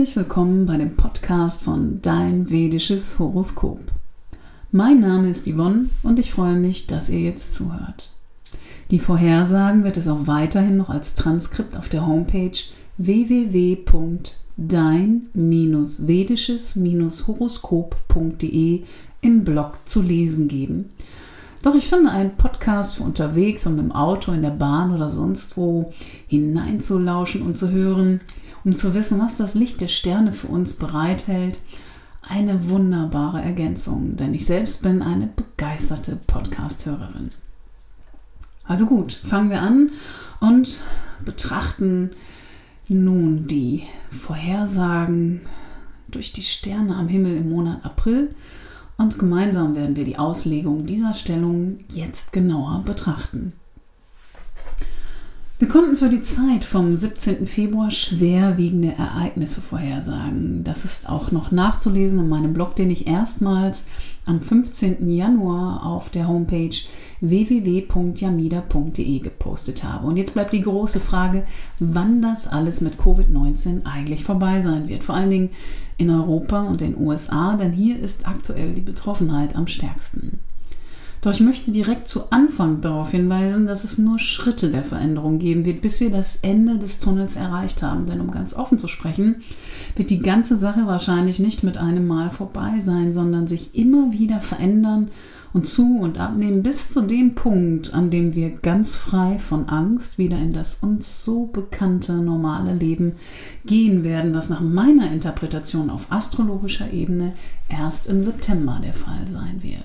Herzlich willkommen bei dem Podcast von Dein vedisches Horoskop. Mein Name ist Yvonne und ich freue mich, dass ihr jetzt zuhört. Die Vorhersagen wird es auch weiterhin noch als Transkript auf der Homepage www.dein-vedisches-horoskop.de im Blog zu lesen geben. Doch ich finde einen Podcast für unterwegs und im Auto, in der Bahn oder sonst wo hineinzulauschen und zu hören, um zu wissen, was das Licht der Sterne für uns bereithält, eine wunderbare Ergänzung, denn ich selbst bin eine begeisterte Podcast-Hörerin. Also gut, fangen wir an und betrachten nun die Vorhersagen durch die Sterne am Himmel im Monat April und gemeinsam werden wir die Auslegung dieser Stellung jetzt genauer betrachten. Wir konnten für die Zeit vom 17. Februar schwerwiegende Ereignisse vorhersagen. Das ist auch noch nachzulesen in meinem Blog, den ich erstmals am 15. Januar auf der Homepage www.yamida.de gepostet habe. Und jetzt bleibt die große Frage, wann das alles mit Covid-19 eigentlich vorbei sein wird. Vor allen Dingen in Europa und den USA, denn hier ist aktuell die Betroffenheit am stärksten. Doch ich möchte direkt zu Anfang darauf hinweisen, dass es nur Schritte der Veränderung geben wird, bis wir das Ende des Tunnels erreicht haben. Denn um ganz offen zu sprechen, wird die ganze Sache wahrscheinlich nicht mit einem Mal vorbei sein, sondern sich immer wieder verändern und zu und abnehmen bis zu dem Punkt, an dem wir ganz frei von Angst wieder in das uns so bekannte normale Leben gehen werden, was nach meiner Interpretation auf astrologischer Ebene erst im September der Fall sein wird.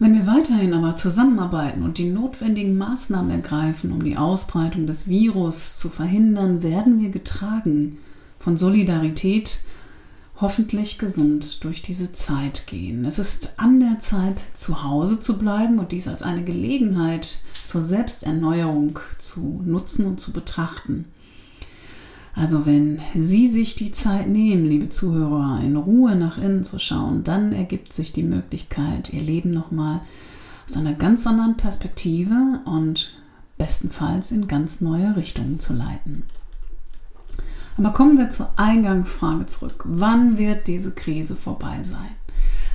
Wenn wir weiterhin aber zusammenarbeiten und die notwendigen Maßnahmen ergreifen, um die Ausbreitung des Virus zu verhindern, werden wir getragen von Solidarität hoffentlich gesund durch diese Zeit gehen. Es ist an der Zeit, zu Hause zu bleiben und dies als eine Gelegenheit zur Selbsterneuerung zu nutzen und zu betrachten. Also wenn Sie sich die Zeit nehmen, liebe Zuhörer, in Ruhe nach innen zu schauen, dann ergibt sich die Möglichkeit, Ihr Leben nochmal aus einer ganz anderen Perspektive und bestenfalls in ganz neue Richtungen zu leiten. Aber kommen wir zur Eingangsfrage zurück. Wann wird diese Krise vorbei sein?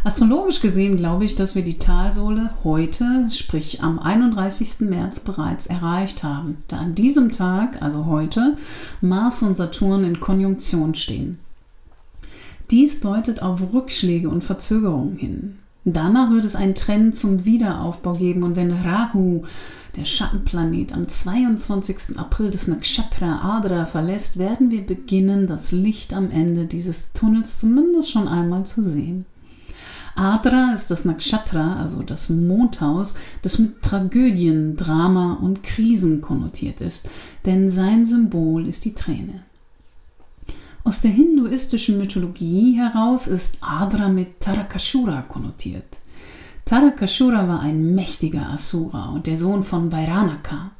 Astrologisch gesehen glaube ich, dass wir die Talsohle heute, sprich am 31. März bereits erreicht haben, da an diesem Tag, also heute, Mars und Saturn in Konjunktion stehen. Dies deutet auf Rückschläge und Verzögerungen hin. Danach wird es einen Trend zum Wiederaufbau geben und wenn Rahu, der Schattenplanet, am 22. April des Nakshatra Adra verlässt, werden wir beginnen, das Licht am Ende dieses Tunnels zumindest schon einmal zu sehen. Adra ist das Nakshatra, also das Mondhaus, das mit Tragödien, Drama und Krisen konnotiert ist, denn sein Symbol ist die Träne. Aus der hinduistischen Mythologie heraus ist Adra mit Tarakashura konnotiert. Tarakashura war ein mächtiger Asura und der Sohn von Vairanaka.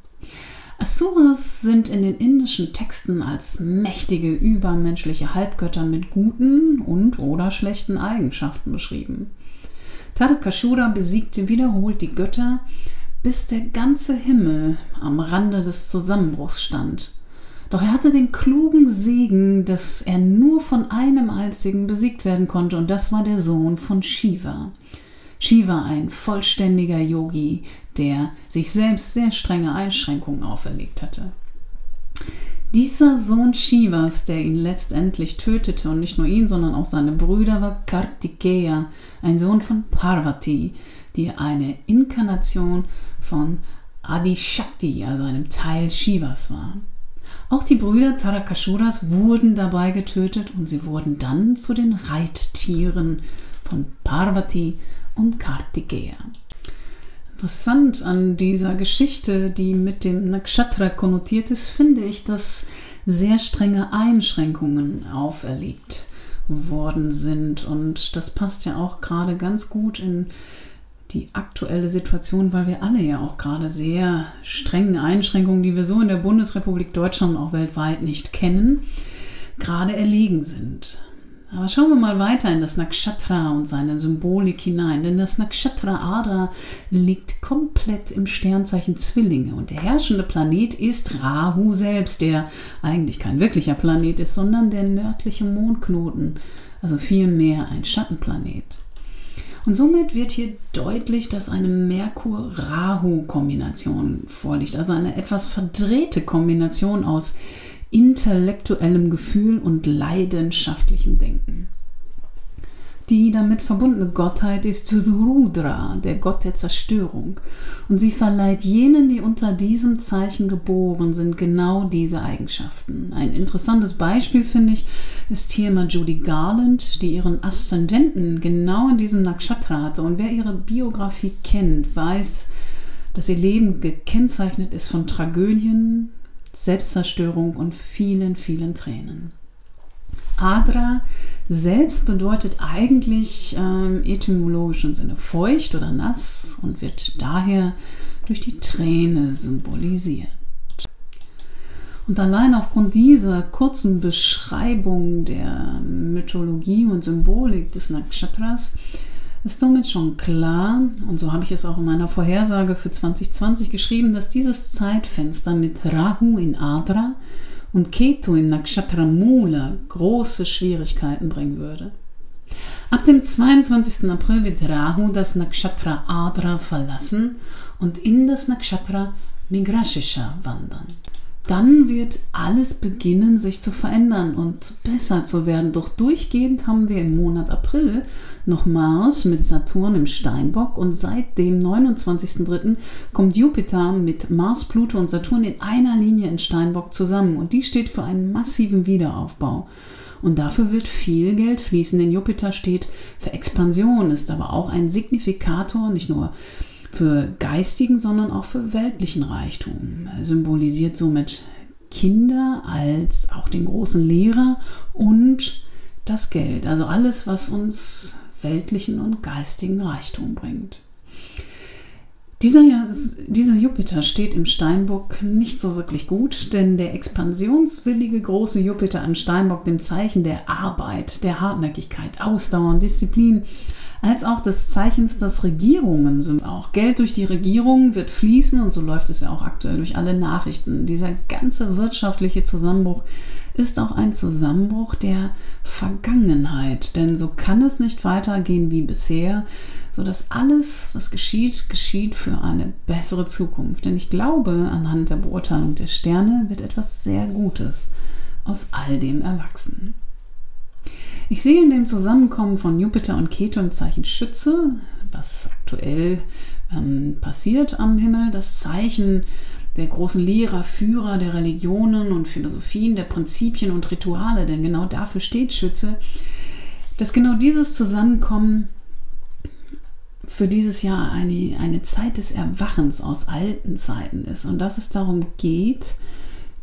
Asuras sind in den indischen Texten als mächtige übermenschliche Halbgötter mit guten und oder schlechten Eigenschaften beschrieben. Tarakashura besiegte wiederholt die Götter, bis der ganze Himmel am Rande des Zusammenbruchs stand. Doch er hatte den klugen Segen, dass er nur von einem einzigen besiegt werden konnte, und das war der Sohn von Shiva. Shiva, ein vollständiger Yogi, der sich selbst sehr strenge Einschränkungen auferlegt hatte. Dieser Sohn Shivas, der ihn letztendlich tötete, und nicht nur ihn, sondern auch seine Brüder, war Kartikeya, ein Sohn von Parvati, die eine Inkarnation von Adishakti, also einem Teil Shivas war. Auch die Brüder Tarakashuras wurden dabei getötet und sie wurden dann zu den Reittieren von Parvati und Kartikeya. Interessant an dieser Geschichte, die mit dem Nakshatra konnotiert ist, finde ich, dass sehr strenge Einschränkungen auferlegt worden sind. Und das passt ja auch gerade ganz gut in die aktuelle Situation, weil wir alle ja auch gerade sehr strengen Einschränkungen, die wir so in der Bundesrepublik Deutschland und auch weltweit nicht kennen, gerade erlegen sind. Aber schauen wir mal weiter in das Nakshatra und seine Symbolik hinein, denn das Nakshatra Ada liegt komplett im Sternzeichen Zwillinge und der herrschende Planet ist Rahu selbst, der eigentlich kein wirklicher Planet ist, sondern der nördliche Mondknoten, also vielmehr ein Schattenplanet. Und somit wird hier deutlich, dass eine Merkur-Rahu-Kombination vorliegt, also eine etwas verdrehte Kombination aus intellektuellem Gefühl und leidenschaftlichem Denken. Die damit verbundene Gottheit ist Rudra, der Gott der Zerstörung, und sie verleiht jenen, die unter diesem Zeichen geboren sind, genau diese Eigenschaften. Ein interessantes Beispiel, finde ich, ist hier mal Judy Garland, die ihren Aszendenten genau in diesem Nakshatra hatte. Und wer ihre Biografie kennt, weiß, dass ihr Leben gekennzeichnet ist von Tragödien, Selbstzerstörung und vielen, vielen Tränen. Adra selbst bedeutet eigentlich ähm, etymologischen Sinne feucht oder nass und wird daher durch die Träne symbolisiert. Und allein aufgrund dieser kurzen Beschreibung der Mythologie und Symbolik des Nakshatras ist somit schon klar, und so habe ich es auch in meiner Vorhersage für 2020 geschrieben, dass dieses Zeitfenster mit Rahu in Adra und Ketu im Nakshatra Mula große Schwierigkeiten bringen würde. Ab dem 22. April wird Rahu das Nakshatra Adra verlassen und in das Nakshatra Migrashisha wandern dann wird alles beginnen, sich zu verändern und besser zu werden. Doch durchgehend haben wir im Monat April noch Mars mit Saturn im Steinbock und seit dem 29.03. kommt Jupiter mit Mars, Pluto und Saturn in einer Linie in Steinbock zusammen und die steht für einen massiven Wiederaufbau. Und dafür wird viel Geld fließen, denn Jupiter steht für Expansion, ist aber auch ein Signifikator, nicht nur für geistigen, sondern auch für weltlichen Reichtum. Er symbolisiert somit Kinder als auch den großen Lehrer und das Geld, also alles, was uns weltlichen und geistigen Reichtum bringt. Dieser, dieser Jupiter steht im Steinbock nicht so wirklich gut, denn der expansionswillige große Jupiter im Steinbock, dem Zeichen der Arbeit, der Hartnäckigkeit, Ausdauer und Disziplin, als auch des Zeichens, dass Regierungen sind auch. Geld durch die Regierung wird fließen und so läuft es ja auch aktuell durch alle Nachrichten. Dieser ganze wirtschaftliche Zusammenbruch ist auch ein Zusammenbruch der Vergangenheit, denn so kann es nicht weitergehen wie bisher, sodass alles, was geschieht, geschieht für eine bessere Zukunft. Denn ich glaube, anhand der Beurteilung der Sterne wird etwas sehr Gutes aus all dem erwachsen. Ich sehe in dem Zusammenkommen von Jupiter und Ketu im Zeichen Schütze, was aktuell ähm, passiert am Himmel, das Zeichen der großen Lehrer, Führer der Religionen und Philosophien, der Prinzipien und Rituale, denn genau dafür steht Schütze, dass genau dieses Zusammenkommen für dieses Jahr eine, eine Zeit des Erwachens aus alten Zeiten ist und dass es darum geht,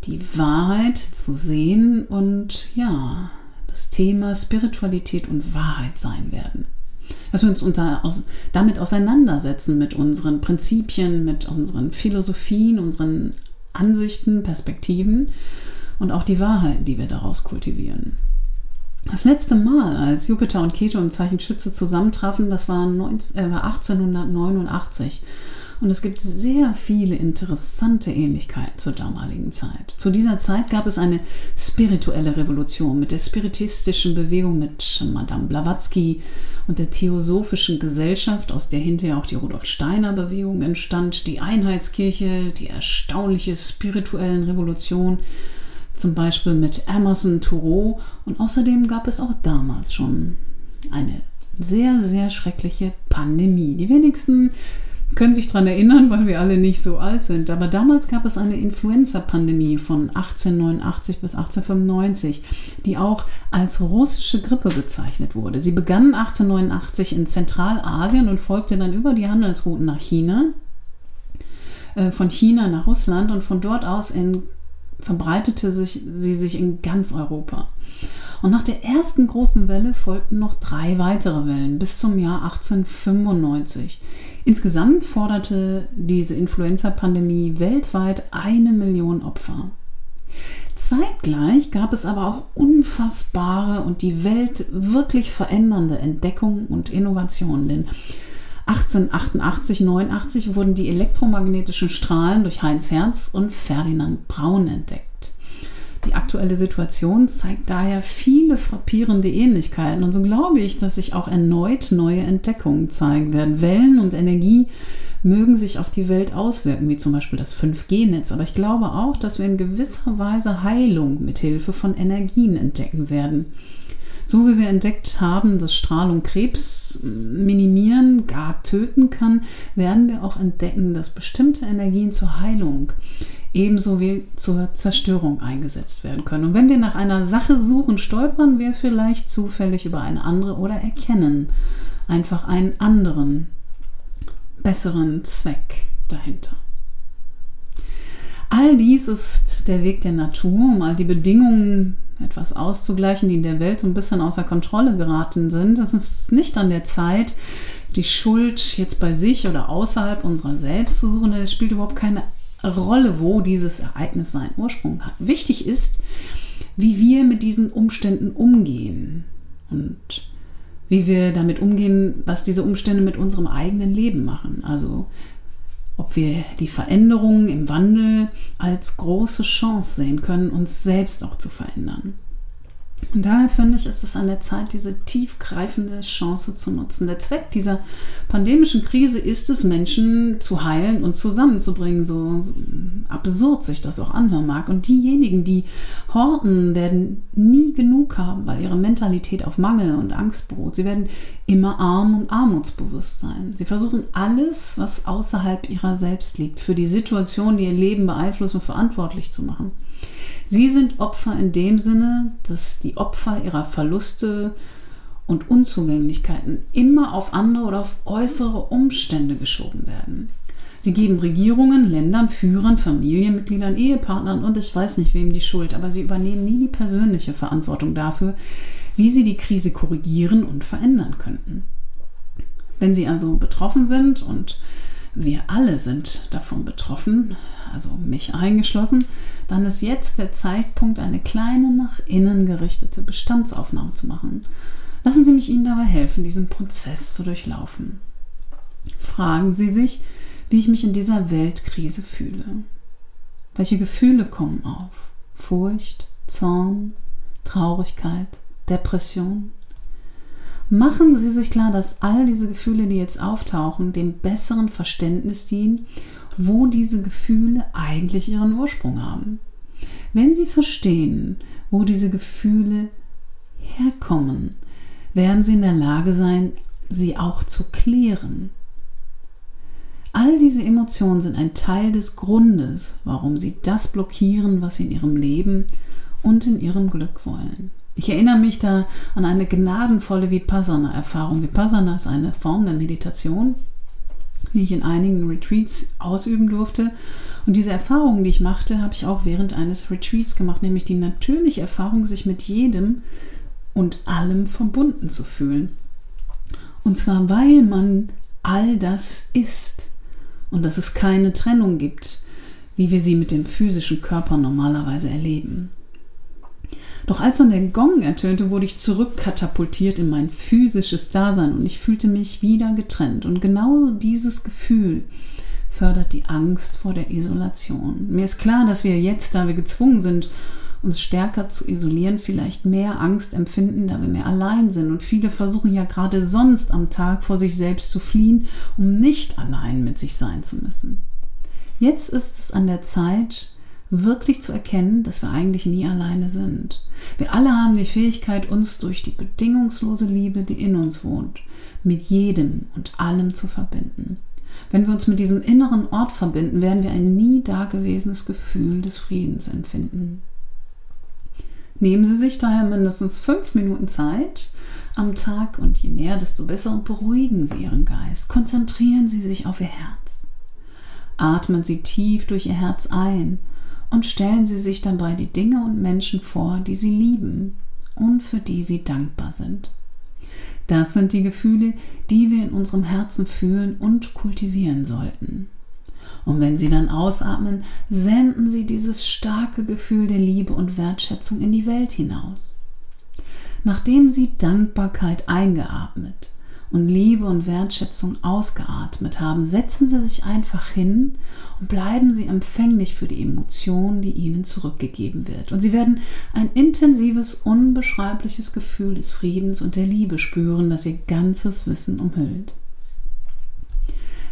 die Wahrheit zu sehen und ja, das Thema Spiritualität und Wahrheit sein werden. Dass wir uns unter, aus, damit auseinandersetzen mit unseren Prinzipien, mit unseren Philosophien, unseren Ansichten, Perspektiven und auch die Wahrheiten, die wir daraus kultivieren. Das letzte Mal, als Jupiter und Keto im Zeichen Schütze zusammentrafen, das war 19, äh, 1889. Und es gibt sehr viele interessante Ähnlichkeiten zur damaligen Zeit. Zu dieser Zeit gab es eine spirituelle Revolution mit der spiritistischen Bewegung mit Madame Blavatsky und der Theosophischen Gesellschaft, aus der hinterher auch die Rudolf Steiner Bewegung entstand, die Einheitskirche, die erstaunliche spirituellen Revolution, zum Beispiel mit Emerson Thoreau. Und außerdem gab es auch damals schon eine sehr, sehr schreckliche Pandemie. Die wenigsten können sich daran erinnern, weil wir alle nicht so alt sind. Aber damals gab es eine Influenza-Pandemie von 1889 bis 1895, die auch als russische Grippe bezeichnet wurde. Sie begann 1889 in Zentralasien und folgte dann über die Handelsrouten nach China, äh, von China nach Russland und von dort aus in, verbreitete sich, sie sich in ganz Europa. Und nach der ersten großen Welle folgten noch drei weitere Wellen bis zum Jahr 1895. Insgesamt forderte diese Influenza-Pandemie weltweit eine Million Opfer. Zeitgleich gab es aber auch unfassbare und die Welt wirklich verändernde Entdeckungen und Innovationen. Denn 1888, 89 wurden die elektromagnetischen Strahlen durch Heinz Herz und Ferdinand Braun entdeckt. Die aktuelle Situation zeigt daher viele frappierende Ähnlichkeiten und so glaube ich, dass sich auch erneut neue Entdeckungen zeigen werden. Wellen und Energie mögen sich auf die Welt auswirken, wie zum Beispiel das 5G-Netz, aber ich glaube auch, dass wir in gewisser Weise Heilung mit Hilfe von Energien entdecken werden. So wie wir entdeckt haben, dass Strahlung Krebs minimieren, gar töten kann, werden wir auch entdecken, dass bestimmte Energien zur Heilung ebenso wie zur Zerstörung eingesetzt werden können. Und wenn wir nach einer Sache suchen, stolpern wir vielleicht zufällig über eine andere oder erkennen einfach einen anderen, besseren Zweck dahinter. All dies ist der Weg der Natur, um all die Bedingungen etwas auszugleichen, die in der Welt so ein bisschen außer Kontrolle geraten sind. Es ist nicht an der Zeit, die Schuld jetzt bei sich oder außerhalb unserer selbst zu suchen, es spielt überhaupt keine Rolle, wo dieses Ereignis seinen Ursprung hat. Wichtig ist, wie wir mit diesen Umständen umgehen und wie wir damit umgehen, was diese Umstände mit unserem eigenen Leben machen. Also ob wir die Veränderungen im Wandel als große Chance sehen können, uns selbst auch zu verändern. Und daher finde ich, ist es an der Zeit, diese tiefgreifende Chance zu nutzen. Der Zweck dieser pandemischen Krise ist es, Menschen zu heilen und zusammenzubringen, so, absurd sich das auch anhören mag. Und diejenigen, die horten, werden nie genug haben, weil ihre Mentalität auf Mangel und Angst beruht. Sie werden immer arm und armutsbewusst sein. Sie versuchen alles, was außerhalb ihrer selbst liegt, für die Situation, die ihr Leben beeinflussen, verantwortlich zu machen. Sie sind Opfer in dem Sinne, dass die Opfer ihrer Verluste und Unzugänglichkeiten immer auf andere oder auf äußere Umstände geschoben werden. Sie geben Regierungen, Ländern, Führern, Familienmitgliedern, Ehepartnern und ich weiß nicht wem die Schuld, aber sie übernehmen nie die persönliche Verantwortung dafür, wie sie die Krise korrigieren und verändern könnten. Wenn sie also betroffen sind und wir alle sind davon betroffen, also mich eingeschlossen, dann ist jetzt der Zeitpunkt, eine kleine nach innen gerichtete Bestandsaufnahme zu machen. Lassen Sie mich Ihnen dabei helfen, diesen Prozess zu durchlaufen. Fragen Sie sich, wie ich mich in dieser Weltkrise fühle. Welche Gefühle kommen auf? Furcht, Zorn, Traurigkeit, Depression? Machen Sie sich klar, dass all diese Gefühle, die jetzt auftauchen, dem besseren Verständnis dienen wo diese Gefühle eigentlich ihren Ursprung haben. Wenn Sie verstehen, wo diese Gefühle herkommen, werden Sie in der Lage sein, sie auch zu klären. All diese Emotionen sind ein Teil des Grundes, warum Sie das blockieren, was Sie in Ihrem Leben und in Ihrem Glück wollen. Ich erinnere mich da an eine gnadenvolle Vipassana-Erfahrung. Vipassana ist eine Form der Meditation, die ich in einigen Retreats ausüben durfte. Und diese Erfahrungen, die ich machte, habe ich auch während eines Retreats gemacht, nämlich die natürliche Erfahrung, sich mit jedem und allem verbunden zu fühlen. Und zwar, weil man all das ist und dass es keine Trennung gibt, wie wir sie mit dem physischen Körper normalerweise erleben. Doch als dann der Gong ertönte, wurde ich zurückkatapultiert in mein physisches Dasein und ich fühlte mich wieder getrennt. Und genau dieses Gefühl fördert die Angst vor der Isolation. Mir ist klar, dass wir jetzt, da wir gezwungen sind, uns stärker zu isolieren, vielleicht mehr Angst empfinden, da wir mehr allein sind. Und viele versuchen ja gerade sonst am Tag vor sich selbst zu fliehen, um nicht allein mit sich sein zu müssen. Jetzt ist es an der Zeit, wirklich zu erkennen, dass wir eigentlich nie alleine sind. Wir alle haben die Fähigkeit, uns durch die bedingungslose Liebe, die in uns wohnt, mit jedem und allem zu verbinden. Wenn wir uns mit diesem inneren Ort verbinden, werden wir ein nie dagewesenes Gefühl des Friedens empfinden. Nehmen Sie sich daher mindestens fünf Minuten Zeit am Tag und je mehr, desto besser und beruhigen Sie Ihren Geist. Konzentrieren Sie sich auf Ihr Herz. Atmen Sie tief durch Ihr Herz ein und stellen Sie sich dabei die Dinge und Menschen vor, die Sie lieben und für die Sie dankbar sind. Das sind die Gefühle, die wir in unserem Herzen fühlen und kultivieren sollten. Und wenn Sie dann ausatmen, senden Sie dieses starke Gefühl der Liebe und Wertschätzung in die Welt hinaus. Nachdem Sie Dankbarkeit eingeatmet und Liebe und Wertschätzung ausgeatmet haben, setzen Sie sich einfach hin und bleiben Sie empfänglich für die Emotion, die Ihnen zurückgegeben wird. Und Sie werden ein intensives, unbeschreibliches Gefühl des Friedens und der Liebe spüren, das Ihr ganzes Wissen umhüllt.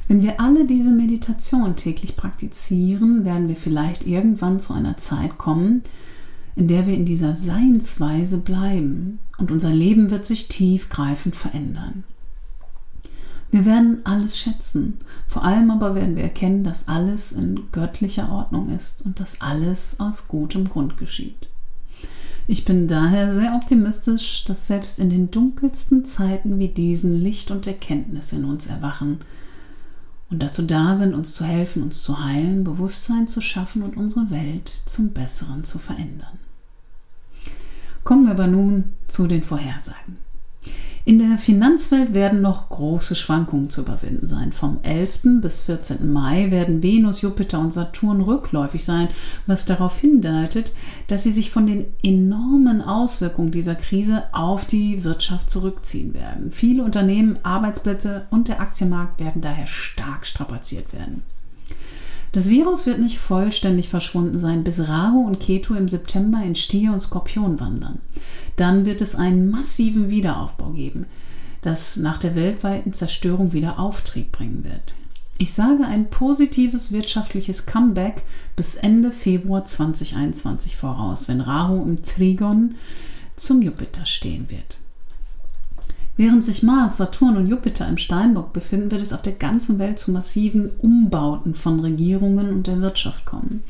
Wenn wir alle diese Meditation täglich praktizieren, werden wir vielleicht irgendwann zu einer Zeit kommen, in der wir in dieser Seinsweise bleiben und unser Leben wird sich tiefgreifend verändern. Wir werden alles schätzen, vor allem aber werden wir erkennen, dass alles in göttlicher Ordnung ist und dass alles aus gutem Grund geschieht. Ich bin daher sehr optimistisch, dass selbst in den dunkelsten Zeiten wie diesen Licht und Erkenntnis in uns erwachen und dazu da sind, uns zu helfen, uns zu heilen, Bewusstsein zu schaffen und unsere Welt zum Besseren zu verändern. Kommen wir aber nun zu den Vorhersagen. In der Finanzwelt werden noch große Schwankungen zu überwinden sein. Vom 11. bis 14. Mai werden Venus, Jupiter und Saturn rückläufig sein, was darauf hindeutet, dass sie sich von den enormen Auswirkungen dieser Krise auf die Wirtschaft zurückziehen werden. Viele Unternehmen, Arbeitsplätze und der Aktienmarkt werden daher stark strapaziert werden. Das Virus wird nicht vollständig verschwunden sein, bis Rahu und Ketu im September in Stier und Skorpion wandern. Dann wird es einen massiven Wiederaufbau geben, das nach der weltweiten Zerstörung wieder Auftrieb bringen wird. Ich sage ein positives wirtschaftliches Comeback bis Ende Februar 2021 voraus, wenn Rahu im Trigon zum Jupiter stehen wird. Während sich Mars, Saturn und Jupiter im Steinbock befinden, wird es auf der ganzen Welt zu massiven Umbauten von Regierungen und der Wirtschaft kommen.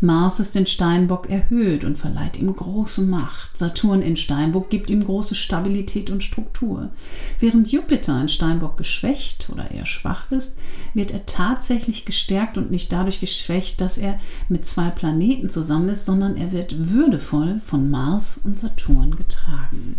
Mars ist in Steinbock erhöht und verleiht ihm große Macht. Saturn in Steinbock gibt ihm große Stabilität und Struktur. Während Jupiter in Steinbock geschwächt oder eher schwach ist, wird er tatsächlich gestärkt und nicht dadurch geschwächt, dass er mit zwei Planeten zusammen ist, sondern er wird würdevoll von Mars und Saturn getragen.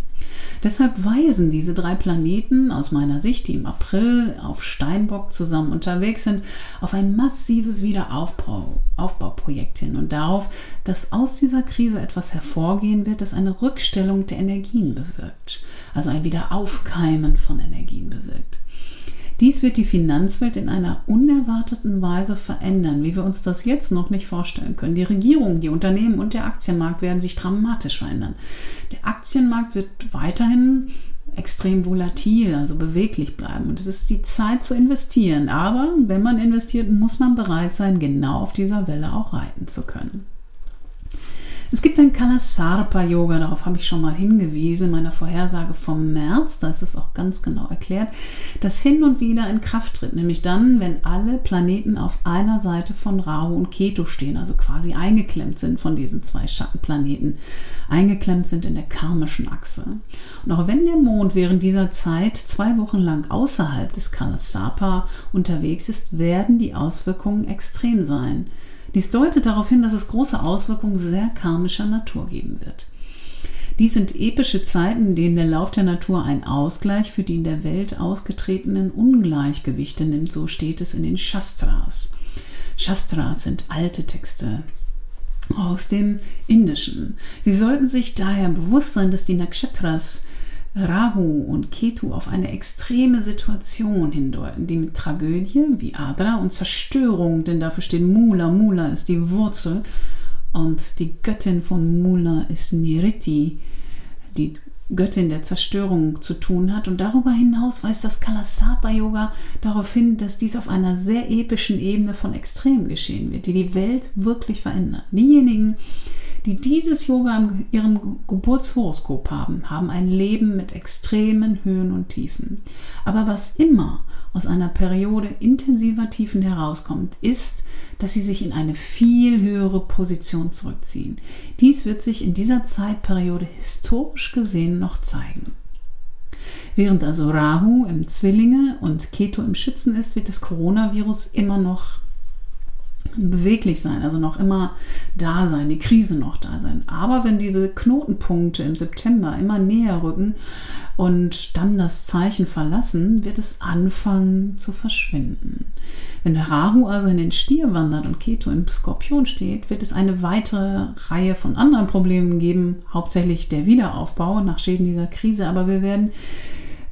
Deshalb weisen diese drei Planeten aus meiner Sicht, die im April auf Steinbock zusammen unterwegs sind, auf ein massives Wiederaufbauprojekt hin und darauf, dass aus dieser Krise etwas hervorgehen wird, das eine Rückstellung der Energien bewirkt, also ein Wiederaufkeimen von Energien bewirkt. Dies wird die Finanzwelt in einer unerwarteten Weise verändern, wie wir uns das jetzt noch nicht vorstellen können. Die Regierung, die Unternehmen und der Aktienmarkt werden sich dramatisch verändern. Der Aktienmarkt wird weiterhin extrem volatil, also beweglich bleiben. Und es ist die Zeit zu investieren. Aber wenn man investiert, muss man bereit sein, genau auf dieser Welle auch reiten zu können. Es gibt ein Kalasarpa-Yoga, darauf habe ich schon mal hingewiesen, in meiner Vorhersage vom März, da ist es auch ganz genau erklärt, das hin und wieder in Kraft tritt, nämlich dann, wenn alle Planeten auf einer Seite von Rahu und Ketu stehen, also quasi eingeklemmt sind von diesen zwei Schattenplaneten, eingeklemmt sind in der karmischen Achse. Und auch wenn der Mond während dieser Zeit zwei Wochen lang außerhalb des Kalasapa unterwegs ist, werden die Auswirkungen extrem sein. Dies deutet darauf hin, dass es große Auswirkungen sehr karmischer Natur geben wird. Dies sind epische Zeiten, in denen der Lauf der Natur einen Ausgleich für die in der Welt ausgetretenen Ungleichgewichte nimmt, so steht es in den Shastras. Shastras sind alte Texte aus dem Indischen. Sie sollten sich daher bewusst sein, dass die Nakshatras Rahu und Ketu auf eine extreme Situation hindeuten, die mit Tragödie wie Adra und Zerstörung, denn dafür steht Mula, Mula ist die Wurzel und die Göttin von Mula ist Niriti, die Göttin der Zerstörung zu tun hat. Und darüber hinaus weist das Kalasapa-Yoga darauf hin, dass dies auf einer sehr epischen Ebene von Extremen geschehen wird, die die Welt wirklich verändern. Diejenigen, die dieses Yoga in ihrem Geburtshoroskop haben, haben ein Leben mit extremen Höhen und Tiefen. Aber was immer aus einer Periode intensiver Tiefen herauskommt, ist, dass sie sich in eine viel höhere Position zurückziehen. Dies wird sich in dieser Zeitperiode historisch gesehen noch zeigen. Während also Rahu im Zwillinge und Keto im Schützen ist, wird das Coronavirus immer noch beweglich sein, also noch immer da sein, die Krise noch da sein. Aber wenn diese Knotenpunkte im September immer näher rücken und dann das Zeichen verlassen, wird es anfangen zu verschwinden. Wenn der Rahu also in den Stier wandert und Keto im Skorpion steht, wird es eine weitere Reihe von anderen Problemen geben, hauptsächlich der Wiederaufbau nach Schäden dieser Krise, aber wir werden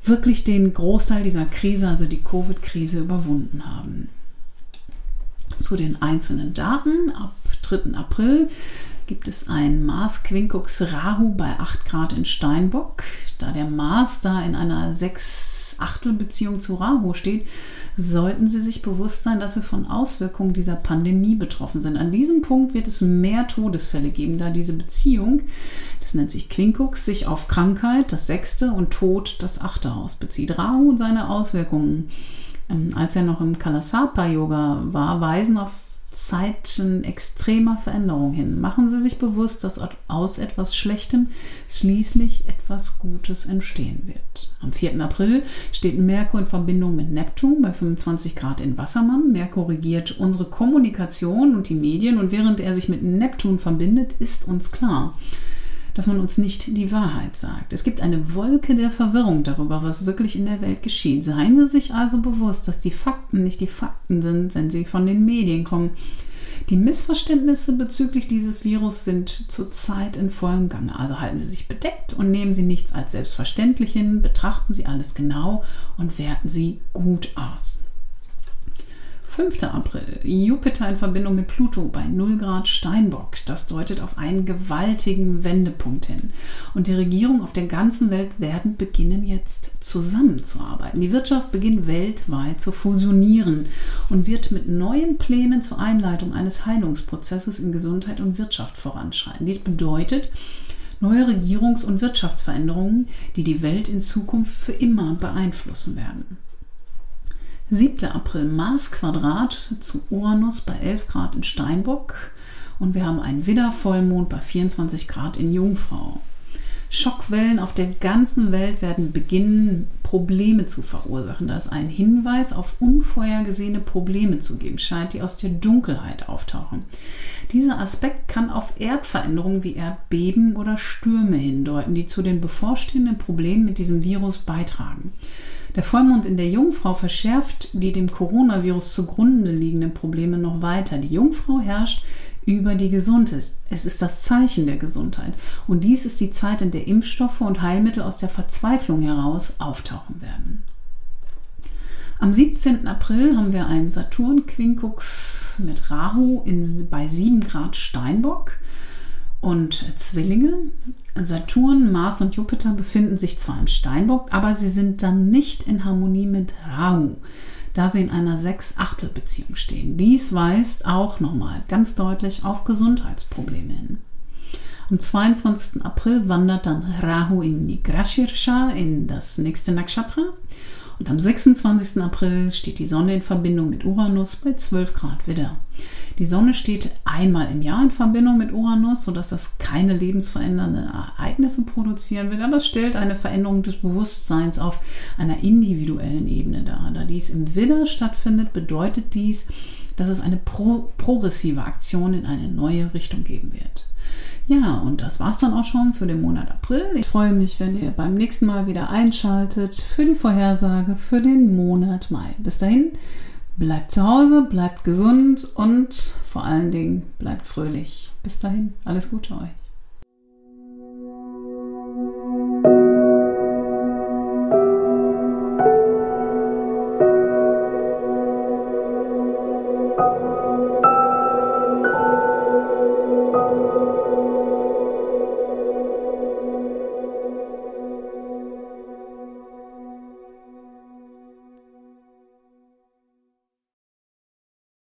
wirklich den Großteil dieser Krise, also die Covid-Krise, überwunden haben zu den einzelnen Daten. Ab 3. April gibt es ein Mars Quincux Rahu bei 8 Grad in Steinbock. Da der Mars da in einer 6 Achtel Beziehung zu Rahu steht, sollten Sie sich bewusst sein, dass wir von Auswirkungen dieser Pandemie betroffen sind. An diesem Punkt wird es mehr Todesfälle geben, da diese Beziehung, das nennt sich Quincux, sich auf Krankheit, das sechste, und Tod, das achte Haus bezieht. Rahu und seine Auswirkungen als er noch im Kalasapa-Yoga war, weisen auf Zeiten extremer Veränderung hin. Machen Sie sich bewusst, dass aus etwas Schlechtem schließlich etwas Gutes entstehen wird. Am 4. April steht Merkur in Verbindung mit Neptun bei 25 Grad in Wassermann. Merkur regiert unsere Kommunikation und die Medien und während er sich mit Neptun verbindet, ist uns klar, dass man uns nicht die Wahrheit sagt. Es gibt eine Wolke der Verwirrung darüber, was wirklich in der Welt geschieht. Seien Sie sich also bewusst, dass die Fakten nicht die Fakten sind, wenn sie von den Medien kommen. Die Missverständnisse bezüglich dieses Virus sind zurzeit in vollem Gange. Also halten Sie sich bedeckt und nehmen Sie nichts als selbstverständlich hin, betrachten Sie alles genau und werten Sie gut aus. 5. April. Jupiter in Verbindung mit Pluto bei 0 Grad Steinbock. Das deutet auf einen gewaltigen Wendepunkt hin. Und die Regierungen auf der ganzen Welt werden beginnen jetzt zusammenzuarbeiten. Die Wirtschaft beginnt weltweit zu fusionieren und wird mit neuen Plänen zur Einleitung eines Heilungsprozesses in Gesundheit und Wirtschaft voranschreiten. Dies bedeutet, neue Regierungs- und Wirtschaftsveränderungen, die die Welt in Zukunft für immer beeinflussen werden. 7. April Mars Quadrat zu Uranus bei 11 Grad in Steinbock und wir haben einen Widder-Vollmond bei 24 Grad in Jungfrau. Schockwellen auf der ganzen Welt werden beginnen, Probleme zu verursachen. Da es einen Hinweis auf unvorhergesehene Probleme zu geben scheint, die aus der Dunkelheit auftauchen. Dieser Aspekt kann auf Erdveränderungen wie Erdbeben oder Stürme hindeuten, die zu den bevorstehenden Problemen mit diesem Virus beitragen. Der Vollmond in der Jungfrau verschärft die dem Coronavirus zugrunde liegenden Probleme noch weiter. Die Jungfrau herrscht über die Gesundheit. Es ist das Zeichen der Gesundheit. Und dies ist die Zeit, in der Impfstoffe und Heilmittel aus der Verzweiflung heraus auftauchen werden. Am 17. April haben wir einen Saturn-Quincux mit Rahu in, bei 7 Grad Steinbock und Zwillinge. Saturn, Mars und Jupiter befinden sich zwar im Steinbock, aber sie sind dann nicht in Harmonie mit Rahu, da sie in einer Sechs-Achtel-Beziehung stehen. Dies weist auch nochmal ganz deutlich auf Gesundheitsprobleme hin. Am 22. April wandert dann Rahu in Nigrashirsha, in das nächste Nakshatra. Und am 26. April steht die Sonne in Verbindung mit Uranus bei 12 Grad Widder. Die Sonne steht einmal im Jahr in Verbindung mit Uranus, sodass das keine lebensverändernden Ereignisse produzieren wird, aber es stellt eine Veränderung des Bewusstseins auf einer individuellen Ebene dar. Da dies im Widder stattfindet, bedeutet dies, dass es eine pro progressive Aktion in eine neue Richtung geben wird. Ja, und das war's dann auch schon für den Monat April. Ich freue mich, wenn ihr beim nächsten Mal wieder einschaltet für die Vorhersage für den Monat Mai. Bis dahin, Bleibt zu Hause, bleibt gesund und vor allen Dingen bleibt fröhlich. Bis dahin, alles Gute euch.